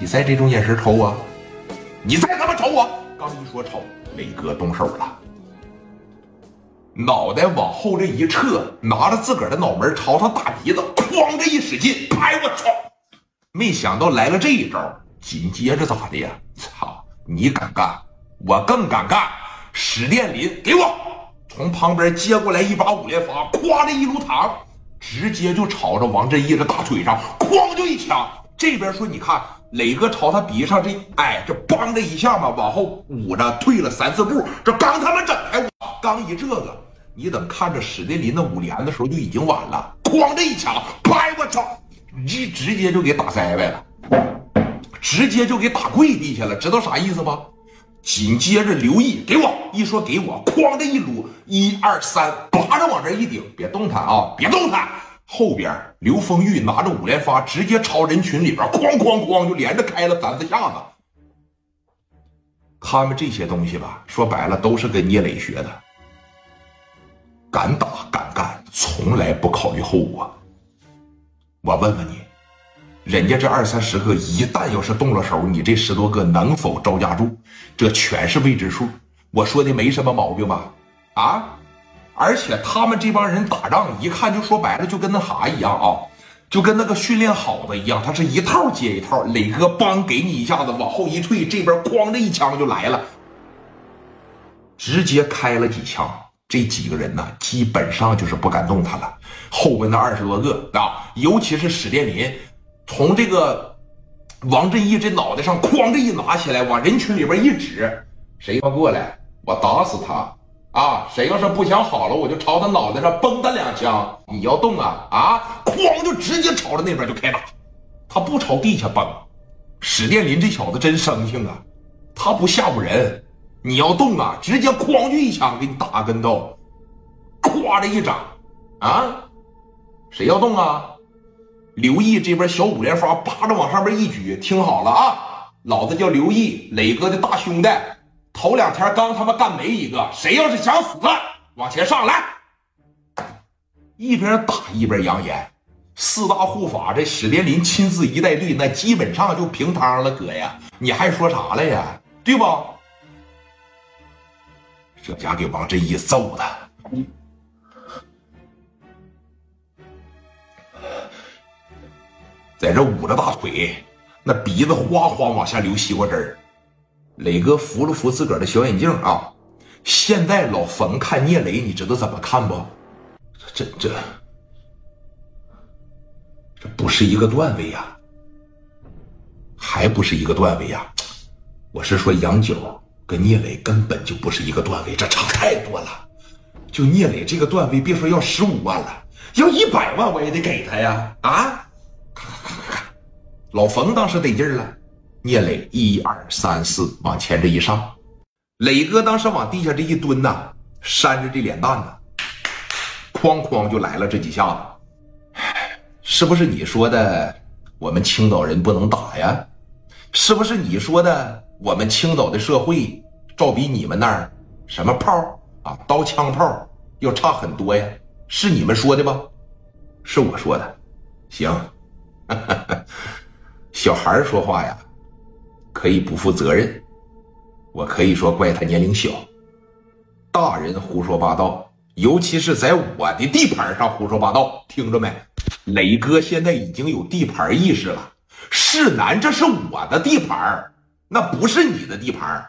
你再这种眼神瞅我，你再他妈瞅我！刚一说瞅，磊哥动手了，脑袋往后这一撤，拿着自个儿的脑门朝他大鼻子哐这一使劲，拍我操！没想到来了这一招，紧接着咋的呀？操！你敢干，我更敢干！史殿林，给我从旁边接过来一把五连发，咵的一撸膛，直接就朝着王振义的大腿上哐就一枪。这边说，你看。磊哥朝他鼻上这，哎，这梆的一下嘛，往后捂着退了三四步，这刚他妈整开我，刚一这个，你等看着史殿林的五连的时候就已经晚了，哐这一枪，拍我操，一直接就给打栽歪了，直接就给打跪地下了，知道啥意思吗？紧接着刘毅给我一说给我，哐的一撸，一二三，拔着往这一顶，别动弹啊，别动弹。后边刘丰玉拿着五连发，直接朝人群里边哐哐哐就连着开了三四下子。他们这些东西吧，说白了都是跟聂磊学的，敢打敢干，从来不考虑后果。我问问你，人家这二三十个一旦要是动了手，你这十多个能否招架住？这全是未知数。我说的没什么毛病吧？啊？而且他们这帮人打仗，一看就说白了，就跟那啥一样啊，就跟那个训练好的一样，他是一套接一套。磊哥帮给你一下子，往后一退，这边哐的一枪就来了，直接开了几枪。这几个人呢，基本上就是不敢动弹了。后边那二十多个啊，尤其是史殿林，从这个王振义这脑袋上哐的一拿起来，往人群里边一指，谁要过来，我打死他。啊！谁要是不想好了，我就朝他脑袋上崩他两枪。你要动啊啊！哐，就直接朝着那边就开打。他不朝地下崩。史殿林这小子真生性啊，他不吓唬人。你要动啊，直接哐就一枪给你打个跟头，咵这一掌啊！谁要动啊？刘毅这边小五连发，扒着往上面一举，听好了啊！老子叫刘毅，磊哥的大兄弟。头两天刚他妈干没一个，谁要是想死，往前上来！一边打一边扬言，四大护法这史殿林亲自一带队，那基本上就平汤了，哥呀，你还说啥了呀？对不？这家给王振义揍的，在这捂着大腿，那鼻子哗哗往下流西瓜汁儿。磊哥扶了扶自个儿的小眼镜啊！现在老冯看聂磊，你知道怎么看不？这这这不是一个段位呀，还不是一个段位呀！我是说杨九跟聂磊根本就不是一个段位，这差太多了。就聂磊这个段位，别说要十五万了，要一百万我也得给他呀！啊，看看看看看，老冯当时得劲了。聂磊一二三四往前这一上，磊哥当时往地下这一蹲呐，扇着这脸蛋子，哐哐就来了这几下子。是不是你说的我们青岛人不能打呀？是不是你说的我们青岛的社会照比你们那儿什么炮啊刀枪炮要差很多呀？是你们说的吧？是我说的。行，小孩说话呀。可以不负责任，我可以说怪他年龄小。大人胡说八道，尤其是在我的地盘上胡说八道，听着没？磊哥现在已经有地盘意识了。世南，这是我的地盘，那不是你的地盘。